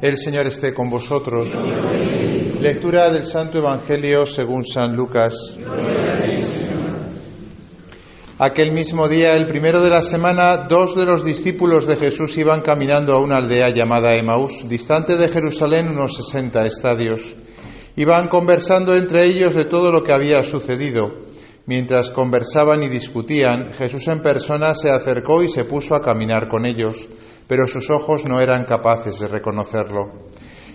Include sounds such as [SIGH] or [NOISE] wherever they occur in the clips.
El Señor esté con vosotros. Lectura del Santo Evangelio según San Lucas. Aquel mismo día, el primero de la semana, dos de los discípulos de Jesús iban caminando a una aldea llamada Emaús, distante de Jerusalén unos sesenta estadios. Iban conversando entre ellos de todo lo que había sucedido. Mientras conversaban y discutían, Jesús en persona se acercó y se puso a caminar con ellos pero sus ojos no eran capaces de reconocerlo.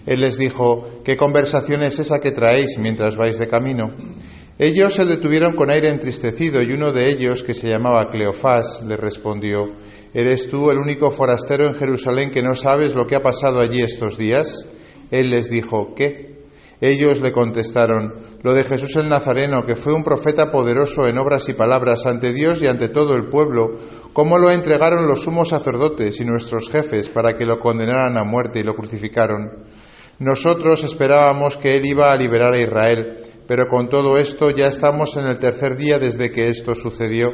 Él les dijo, ¿qué conversación es esa que traéis mientras vais de camino? Ellos se detuvieron con aire entristecido y uno de ellos, que se llamaba Cleofás, le respondió, ¿Eres tú el único forastero en Jerusalén que no sabes lo que ha pasado allí estos días? Él les dijo, ¿qué? Ellos le contestaron, lo de Jesús el Nazareno, que fue un profeta poderoso en obras y palabras ante Dios y ante todo el pueblo, cómo lo entregaron los sumos sacerdotes y nuestros jefes para que lo condenaran a muerte y lo crucificaron. Nosotros esperábamos que Él iba a liberar a Israel, pero con todo esto ya estamos en el tercer día desde que esto sucedió.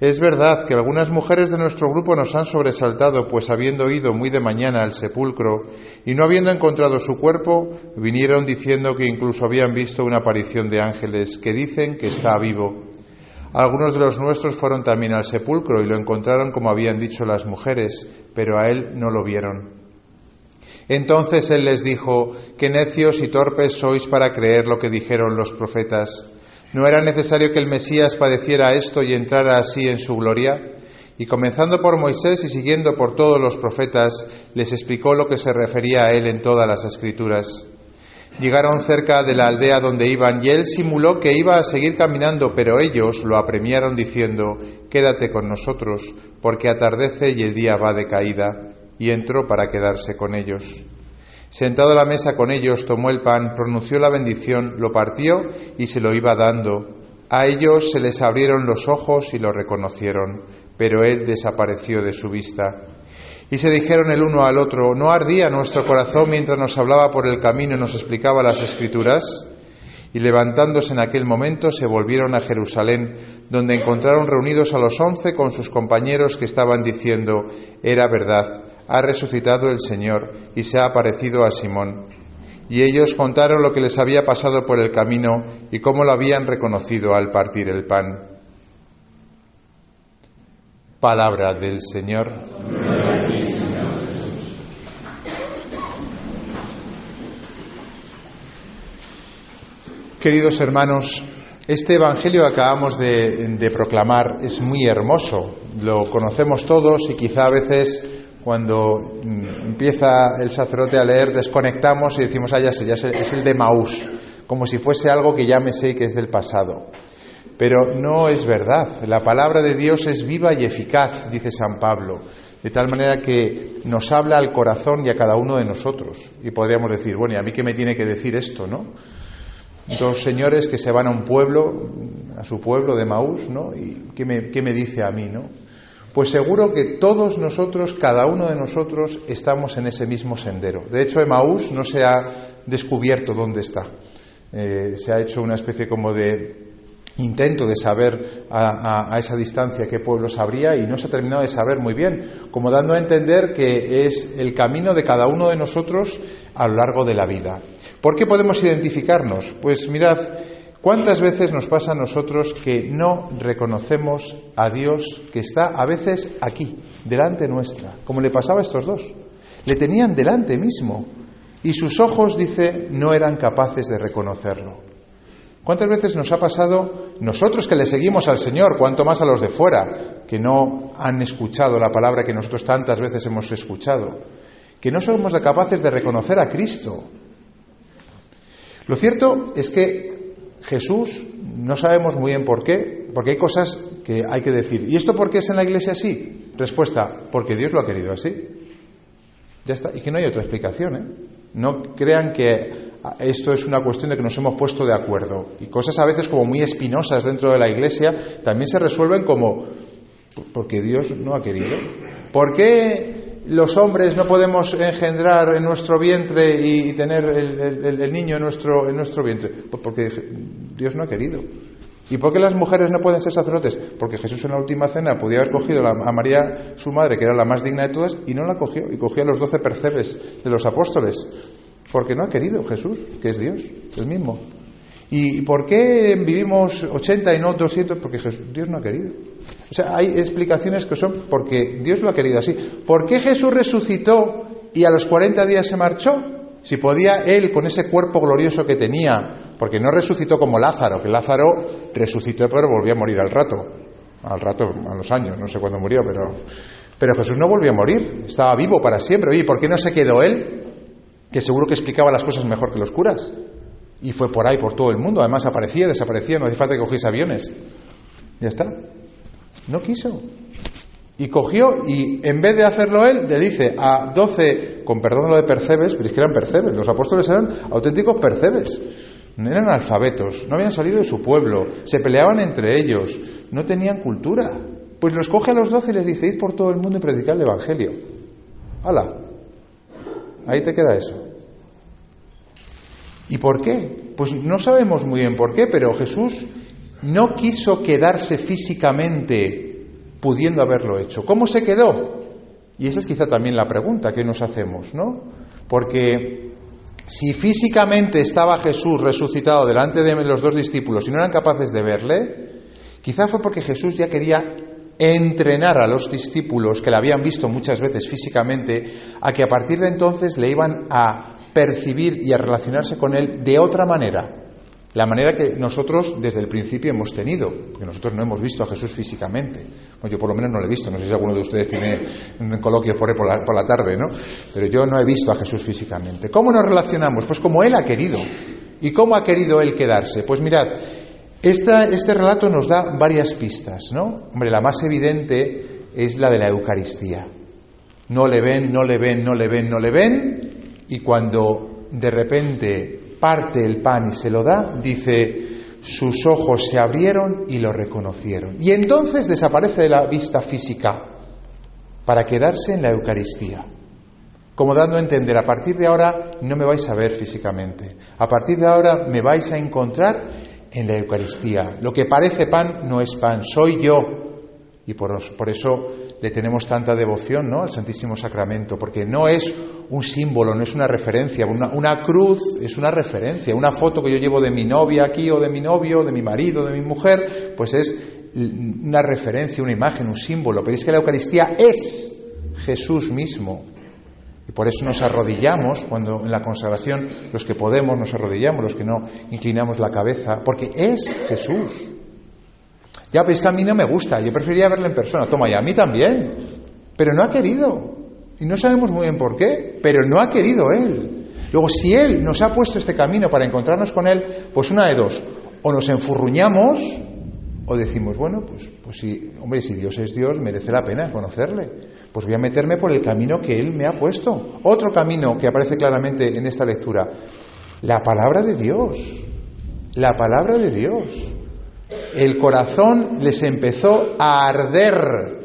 Es verdad que algunas mujeres de nuestro grupo nos han sobresaltado, pues habiendo ido muy de mañana al sepulcro y no habiendo encontrado su cuerpo, vinieron diciendo que incluso habían visto una aparición de ángeles que dicen que está vivo. Algunos de los nuestros fueron también al sepulcro y lo encontraron como habían dicho las mujeres, pero a él no lo vieron. Entonces él les dijo, qué necios y torpes sois para creer lo que dijeron los profetas. ¿No era necesario que el Mesías padeciera esto y entrara así en su gloria? Y comenzando por Moisés y siguiendo por todos los profetas, les explicó lo que se refería a él en todas las escrituras. Llegaron cerca de la aldea donde iban y él simuló que iba a seguir caminando, pero ellos lo apremiaron diciendo, Quédate con nosotros, porque atardece y el día va de caída. Y entró para quedarse con ellos. Sentado a la mesa con ellos, tomó el pan, pronunció la bendición, lo partió y se lo iba dando. A ellos se les abrieron los ojos y lo reconocieron, pero él desapareció de su vista. Y se dijeron el uno al otro, ¿no ardía nuestro corazón mientras nos hablaba por el camino y nos explicaba las escrituras? Y levantándose en aquel momento se volvieron a Jerusalén, donde encontraron reunidos a los once con sus compañeros que estaban diciendo, era verdad, ha resucitado el Señor y se ha aparecido a Simón. Y ellos contaron lo que les había pasado por el camino y cómo lo habían reconocido al partir el pan. Palabra del Señor. Queridos hermanos, este Evangelio que acabamos de, proclamar es muy hermoso, lo conocemos todos y quizá a veces cuando mm, empieza el sacerdote a leer desconectamos y decimos, ah, ya sé, ya sé, es el de Maús, como si fuese algo que ya me sé que es del pasado. Pero no es verdad, la palabra de Dios es viva y eficaz, dice San Pablo, de tal manera que nos habla al corazón y a cada uno de nosotros. Y podríamos decir, bueno, ¿y a mí qué me tiene que decir esto, no? dos señores que se van a un pueblo, a su pueblo de Maús, ¿no? ¿Y qué me, qué me dice a mí, no? Pues seguro que todos nosotros, cada uno de nosotros, estamos en ese mismo sendero. De hecho, Emaús no se ha descubierto dónde está. Eh, se ha hecho una especie como de intento de saber a, a, esa distancia qué pueblos habría y no se ha terminado de saber muy bien, como dando a entender que es el camino de cada uno de nosotros a lo largo de la vida. ¿Por qué podemos identificarnos? Pues mirad, ¿cuántas veces nos pasa a nosotros que no reconocemos a Dios que está a veces aquí, delante nuestra, como le pasaba a estos dos? Le tenían delante mismo y sus ojos, dice, no eran capaces de reconocerlo. ¿Cuántas veces nos ha pasado nosotros que le seguimos al Señor, cuanto más a los de fuera, que no han escuchado la palabra que nosotros tantas veces hemos escuchado, que no somos capaces de reconocer a Cristo, lo cierto es que Jesús, no sabemos muy bien por qué, porque hay cosas que hay que decir. ¿Y esto por qué es en la iglesia así? Respuesta, porque Dios lo ha querido así. Ya está. Y que no hay otra explicación, ¿eh? No crean que esto es una cuestión de que nos hemos puesto de acuerdo. Y cosas a veces como muy espinosas dentro de la iglesia también se resuelven como porque Dios no ha querido. ¿Por qué los hombres no podemos engendrar en nuestro vientre y, tener el, niño en nuestro, en nuestro vientre? Pues porque Dios no ha querido. ¿Y por qué las mujeres no pueden ser sacerdotes? Porque Jesús en la última cena podía haber cogido a María, su madre, que era la más digna de todas, y no la cogió, y cogió a los doce percebes de los apóstoles. Porque no ha querido Jesús, que es Dios, el mismo. ¿Y por qué vivimos 80 y no 200? Porque Dios no ha querido. O sea, hay explicaciones que son porque Dios lo ha querido así. ¿Por qué Jesús resucitó y a los 40 días se marchó? Si podía él, con ese cuerpo glorioso que tenía, porque no resucitó como Lázaro, que Lázaro resucitó pero volvió a morir al rato, al rato, a los años, no sé cuándo murió, pero, pero Jesús no volvió a morir, estaba vivo para siempre. Oye, ¿por qué no se quedó él? Que seguro que explicaba las cosas mejor que los curas. Y fue por ahí, por todo el mundo. Además aparecía, desaparecía, no hace falta que cogiese aviones. Ya está. No quiso. Y cogió y en vez de hacerlo él, le dice a doce, con perdón lo de percebes, pero es que eran percebes, los apóstoles eran auténticos percebes, no eran alfabetos, no habían salido de su pueblo, se peleaban entre ellos, no tenían cultura. Pues los coge a los doce y les dice, id por todo el mundo y predicad el Evangelio. ¡Hala! Ahí te queda eso. ¿Y por qué? Pues no sabemos muy bien por qué, pero Jesús no quiso quedarse físicamente pudiendo haberlo hecho. ¿Cómo se quedó? Y esa es quizá también la pregunta que nos hacemos, ¿no? Porque si físicamente estaba Jesús resucitado delante de los dos discípulos y no eran capaces de verle, quizá fue porque Jesús ya quería entrenar a los discípulos que le habían visto muchas veces físicamente a que a partir de entonces le iban a percibir y a relacionarse con él de otra manera, la manera que nosotros desde el principio hemos tenido, porque nosotros no hemos visto a Jesús físicamente. yo por lo menos no lo he visto, no sé si alguno de ustedes tiene un coloquio por, por, la, por la tarde, ¿no? Pero yo no he visto a Jesús físicamente. ¿Cómo nos relacionamos? Pues como Él ha querido. ¿Y cómo ha querido Él quedarse? Pues mirad, este relato nos da varias pistas, ¿no? Hombre, la más evidente es la de la Eucaristía. No le ven, no le ven, no le ven, no le ven, y cuando de repente parte el pan y se lo da, dice, sus ojos se abrieron y lo reconocieron. Y entonces desaparece de la vista física para quedarse en la Eucaristía. Como dando a entender, a partir de ahora no me vais a ver físicamente. A partir de ahora me vais a encontrar en la Eucaristía. Lo que parece pan no es pan, soy yo. Y por, eso le tenemos tanta devoción ¿no? al Santísimo Sacramento, porque no es un símbolo, no es una referencia, una, una, cruz es una referencia, una foto que yo llevo de mi novia aquí o de mi novio, de mi marido, de mi mujer, pues es una referencia, una imagen, un símbolo, pero es que la Eucaristía es Jesús mismo. Y por eso nos arrodillamos cuando en la consagración los que podemos nos arrodillamos, los que no inclinamos la cabeza, porque es Jesús. Ya, pues que a mí no me gusta, yo preferiría verlo en persona. Toma, y a mí también. Pero no ha querido. Y no sabemos muy bien por qué, pero no ha querido Él. Luego, si Él nos ha puesto este camino para encontrarnos con Él, pues una de dos. O nos enfurruñamos o decimos, bueno, pues, pues si, hombre, si Dios es Dios, merece la pena conocerle. Pues voy a meterme por el camino que Él me ha puesto. Otro camino que aparece claramente en esta lectura. La palabra de Dios. La palabra de Dios el corazón les empezó a arder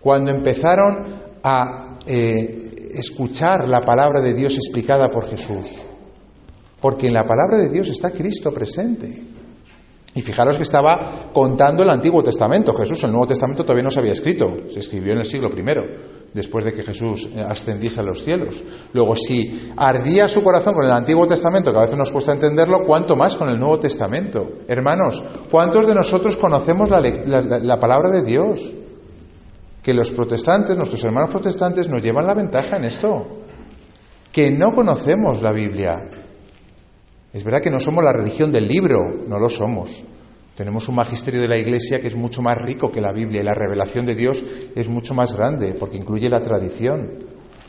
cuando empezaron a eh, escuchar la palabra de Dios explicada por Jesús. Porque en la palabra de Dios está Cristo presente. Y fijaros que estaba contando el Antiguo Testamento. Jesús, el Nuevo Testamento todavía no se había escrito, se escribió en el siglo I después de que Jesús eh, ascendiese a los cielos. Luego, si ardía su corazón con el Antiguo Testamento, que a veces nos cuesta entenderlo, ¿cuánto más con el Nuevo Testamento? Hermanos, ¿cuántos de nosotros conocemos la, palabra de Dios? Que los protestantes, nuestros hermanos protestantes, nos llevan la ventaja en esto. Que no conocemos la Biblia. Es verdad que no somos la religión del libro, no lo somos. Tenemos un magisterio de la Iglesia que es mucho más rico que la Biblia y la revelación de Dios es mucho más grande porque incluye la tradición.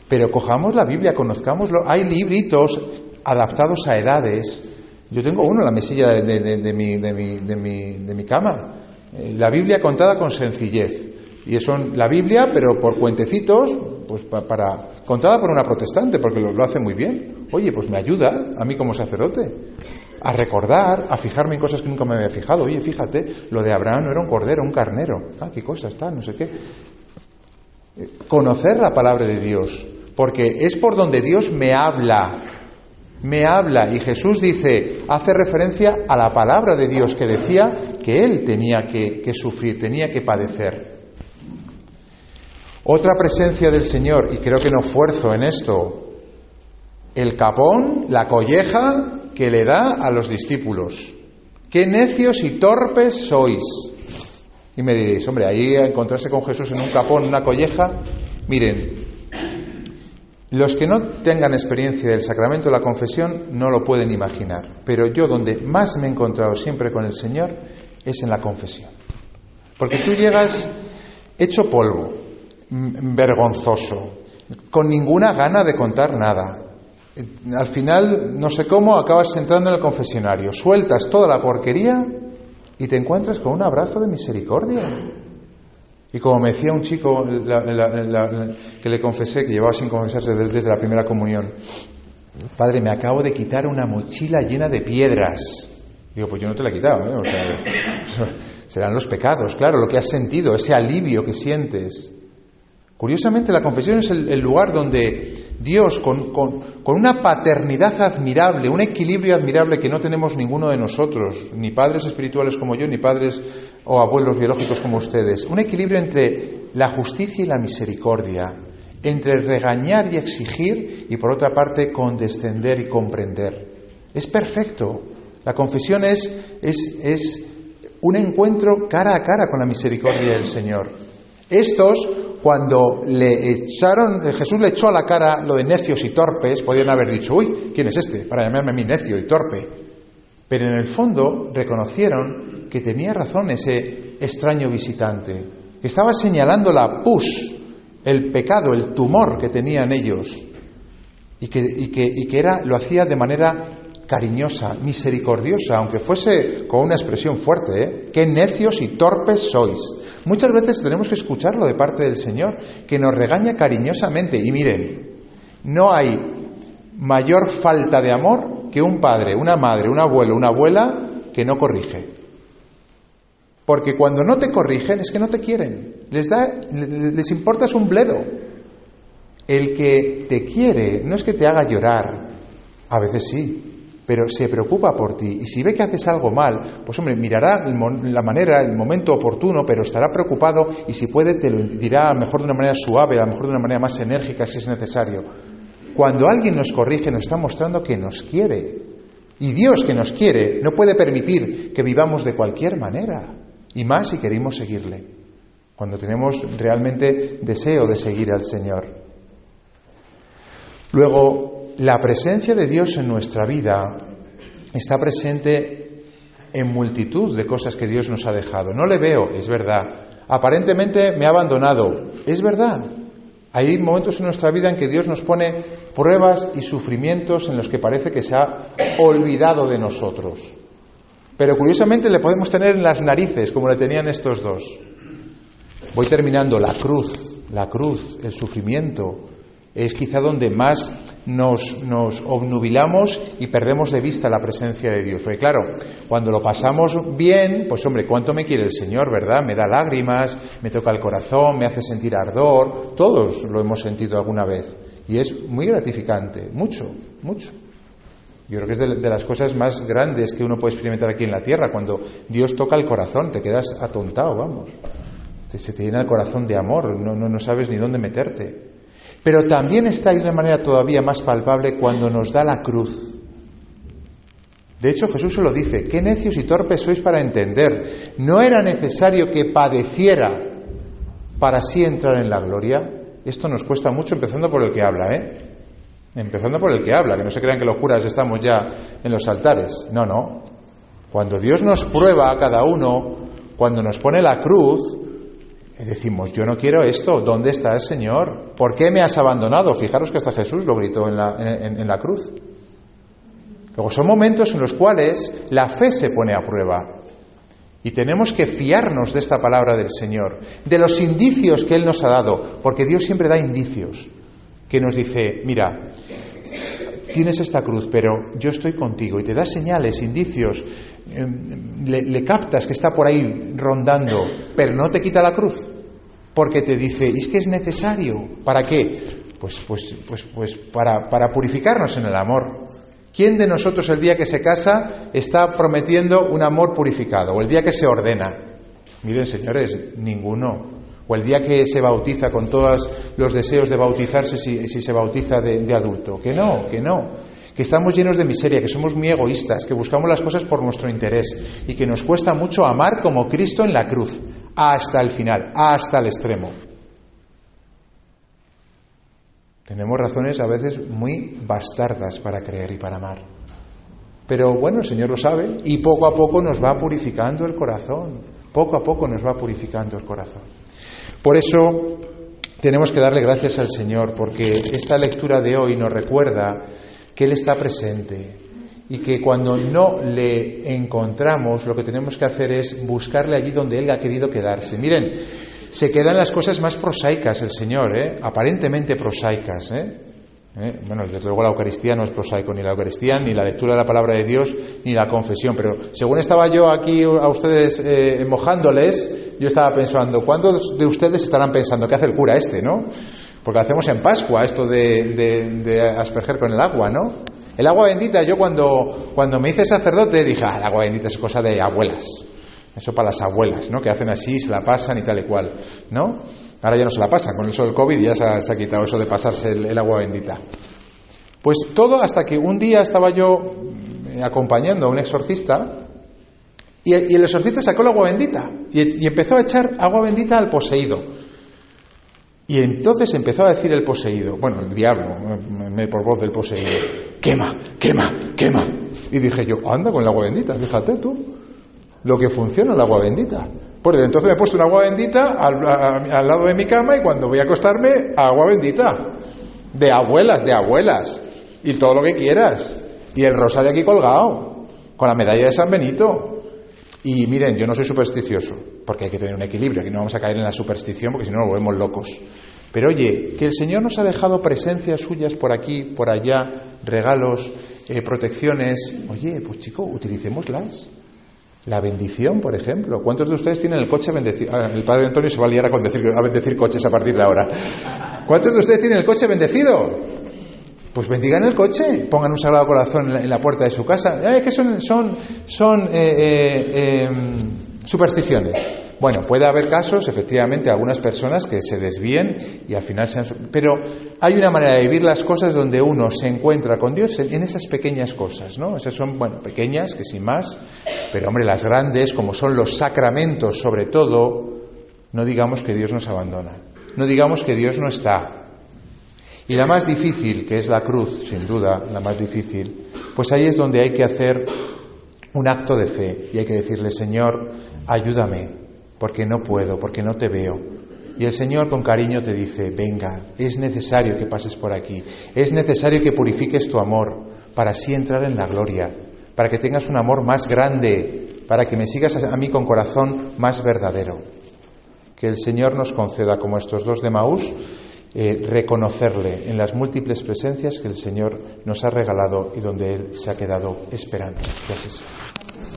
Pero cojamos la Biblia, conozcámoslo. Hay libritos adaptados a edades. Yo tengo uno en la mesilla de, mi, cama. Eh, la Biblia contada con sencillez. Y es la Biblia, pero por cuentecitos, pues para, contada por una protestante, porque lo hace muy bien. Oye, pues me ayuda a mí como sacerdote a recordar, a fijarme en cosas que nunca me había fijado. Oye, fíjate, lo de Abraham no era un cordero, un carnero. Ah, qué cosa está, no sé qué. Conocer la palabra de Dios, porque es por donde Dios me habla. me habla. Y Jesús dice, hace referencia a la palabra de Dios que decía que Él tenía que, que sufrir, tenía que padecer. Otra presencia del Señor, y creo que no fuerzo en esto, el capón, la colleja que le da a los discípulos. Qué necios y torpes sois. Y me diréis, hombre, ahí a encontrarse con Jesús en un capón, una colleja. Miren, los que no tengan experiencia del sacramento de la confesión no lo pueden imaginar, pero yo donde más me he encontrado siempre con el Señor es en la confesión. Porque tú llegas hecho polvo, vergonzoso, con ninguna gana de contar nada. Al final, no sé cómo, acabas entrando en el confesionario, sueltas toda la porquería y te encuentras con un abrazo de misericordia. Y como me decía un chico que le confesé, que llevaba sin confesarse desde, la primera comunión, Padre, me acabo de quitar una mochila llena de piedras. Digo, pues yo no te la he quitado, ¿eh? [LAUGHS] serán los pecados, claro, lo que has sentido, ese alivio que sientes. Curiosamente, la confesión es el, lugar donde Dios, con, una paternidad admirable, un equilibrio admirable que no tenemos ninguno de nosotros, ni padres espirituales como yo, ni padres o abuelos biológicos como ustedes, un equilibrio entre la justicia y la misericordia, entre regañar y exigir y por otra parte condescender y comprender. Es perfecto. La confesión es, es, es un encuentro cara a cara con la misericordia del Señor. Estos, cuando le echaron, Jesús le echó a la cara lo de necios y torpes, podían haber dicho, uy, ¿quién es este? Para llamarme a mí necio y torpe. Pero en el fondo reconocieron que tenía razón ese extraño visitante, que estaba señalando la pus, el pecado, el tumor que tenían ellos, y que, y que, era, lo hacía de manera cariñosa, misericordiosa, aunque fuese con una expresión fuerte, ¿eh? qué necios y torpes sois. Muchas veces tenemos que escucharlo de parte del Señor, que nos regaña cariñosamente. Y miren, no hay mayor falta de amor que un padre, una madre, un abuelo, una abuela que no corrige. Porque cuando no te corrigen es que no te quieren. Les, da, les importas un bledo. El que te quiere no es que te haga llorar, a veces sí, pero se preocupa por ti. Y si ve que haces algo mal, pues hombre, mirará la manera, el momento oportuno, pero estará preocupado y si puede te lo dirá a lo mejor de una manera suave, a lo mejor de una manera más enérgica si es necesario. Cuando alguien nos corrige nos está mostrando que nos quiere. Y Dios que nos quiere no puede permitir que vivamos de cualquier manera. Y más si queremos seguirle, cuando tenemos realmente deseo de seguir al Señor. Luego, la presencia de Dios en nuestra vida está presente en multitud de cosas que Dios nos ha dejado. No le veo, es verdad. Aparentemente me ha abandonado, es verdad. Hay momentos en nuestra vida en que Dios nos pone pruebas y sufrimientos en los que parece que se ha olvidado de nosotros. Pero curiosamente le podemos tener en las narices, como le tenían estos dos. Voy terminando, la cruz, la cruz, el sufrimiento, es quizá donde más nos, nos, obnubilamos y perdemos de vista la presencia de Dios. Porque claro, cuando lo pasamos bien, pues hombre, ¿cuánto me quiere el Señor, verdad? Me da lágrimas, me toca el corazón, me hace sentir ardor, todos lo hemos sentido alguna vez. Y es muy gratificante, mucho, mucho. Yo creo que es de, las cosas más grandes que uno puede experimentar aquí en la tierra, cuando Dios toca el corazón, te quedas atontado, vamos. Se te llena el corazón de amor, no, no, no sabes ni dónde meterte. Pero también está ahí de una manera todavía más palpable cuando nos da la cruz. De hecho, Jesús se lo dice, qué necios y torpes sois para entender. No era necesario que padeciera para así entrar en la gloria. Esto nos cuesta mucho empezando por el que habla, ¿eh? Empezando por el que habla, que no se crean que los curas estamos ya en los altares. No, no. Cuando Dios nos prueba a cada uno, cuando nos pone la cruz, decimos, yo no quiero esto, ¿dónde está el Señor? ¿Por qué me has abandonado? Fijaros que hasta Jesús lo gritó en la, en la cruz. Luego son momentos en los cuales la fe se pone a prueba. Y tenemos que fiarnos de esta palabra del Señor, de los indicios que Él nos ha dado, porque Dios siempre da indicios que nos dice, mira, tienes esta cruz, pero yo estoy contigo y te da señales, indicios, em, le, captas que está por ahí rondando, pero no te quita la cruz, porque te dice, es que es necesario, ¿para qué? Pues, pues, pues, pues para, para purificarnos en el amor. ¿Quién de nosotros el día que se casa está prometiendo un amor purificado? ¿O el día que se ordena? Miren, señores, ninguno. O el día que se bautiza con todos los deseos de bautizarse si, se bautiza de adulto. Que no, que no que estamos llenos de miseria, que somos muy egoístas, que buscamos las cosas por nuestro interés y que nos cuesta mucho amar como Cristo en la cruz, hasta el final, hasta el extremo. Tenemos razones a veces muy bastardas para creer y para amar. Pero bueno, el Señor lo sabe y poco a poco nos va purificando el corazón. Poco a poco nos va purificando el corazón. Por eso tenemos que darle gracias al Señor, porque esta lectura de hoy nos recuerda que Él está presente y que cuando no le encontramos lo que tenemos que hacer es buscarle allí donde Él ha querido quedarse. Miren, se quedan las cosas más prosaicas el Señor, ¿eh? aparentemente prosaicas. ¿eh? ¿Eh? Bueno, desde luego la Eucaristía no es prosaico, ni la Eucaristía, ni la lectura de la palabra de Dios, ni la confesión. Pero según estaba yo aquí a ustedes eh, mojándoles, yo estaba pensando, ¿cuántos de ustedes estarán pensando qué hace el cura este, no? Porque hacemos en Pascua esto de, asperger con el agua, ¿no? El agua bendita, yo cuando, cuando me hice sacerdote dije, ah, el agua bendita es cosa de abuelas. Eso para las abuelas, ¿no? Que hacen así, se la pasan y tal y cual, ¿no? Ahora ya no se la pasan, con eso del COVID ya se ha, quitado eso de pasarse el, agua bendita. Pues todo hasta que un día estaba yo eh, acompañando a un exorcista y, el exorcista sacó el agua bendita y, empezó a echar agua bendita al poseído. Y entonces empezó a decir el poseído, bueno, el diablo, me, por voz del poseído, quema, quema, quema. Y dije yo, anda con el agua bendita, fíjate tú lo que funciona el agua bendita. Pues entonces me he puesto un agua bendita al, lado de mi cama y cuando voy a acostarme, agua bendita. De abuelas, de abuelas. Y todo lo que quieras. Y el rosario aquí colgado, con la medalla de San Benito. Y miren, yo no soy supersticioso, porque hay que tener un equilibrio, que no vamos a caer en la superstición, porque si no nos volvemos locos. Pero oye, que el Señor nos ha dejado presencias suyas por aquí, por allá, regalos, eh, protecciones. Oye, pues chico, utilicémoslas. La bendición, por ejemplo. ¿Cuántos de ustedes tienen el coche bendecido? Ah, el padre Antonio se va a liar a, bendecir coches a partir de ahora. ¿Cuántos de ustedes tienen el coche bendecido? Pues bendigan el coche, pongan un sagrado corazón en la, puerta de su casa. Es que son, son, son eh, eh, em, supersticiones. Bueno, puede haber casos, efectivamente, algunas personas que se desvíen y al final sean... Pero hay una manera de vivir las cosas donde uno se encuentra con Dios en esas pequeñas cosas, ¿no? Esas son, bueno, pequeñas, que sin más, pero hombre, las grandes, como son los sacramentos, sobre todo, no digamos que Dios nos abandona, no digamos que Dios no está. Y la más difícil, que es la cruz, sin duda, la más difícil, pues ahí es donde hay que hacer un acto de fe y hay que decirle, Señor, ayúdame, porque no puedo, porque no te veo. Y el Señor con cariño te dice, venga, es necesario que pases por aquí, es necesario que purifiques tu amor para así entrar en la gloria, para que tengas un amor más grande, para que me sigas a mí con corazón más verdadero. Que el Señor nos conceda, como estos dos de Maús, eh, reconocerle en las múltiples presencias que el Señor nos ha regalado y donde Él se ha quedado esperando. Gracias.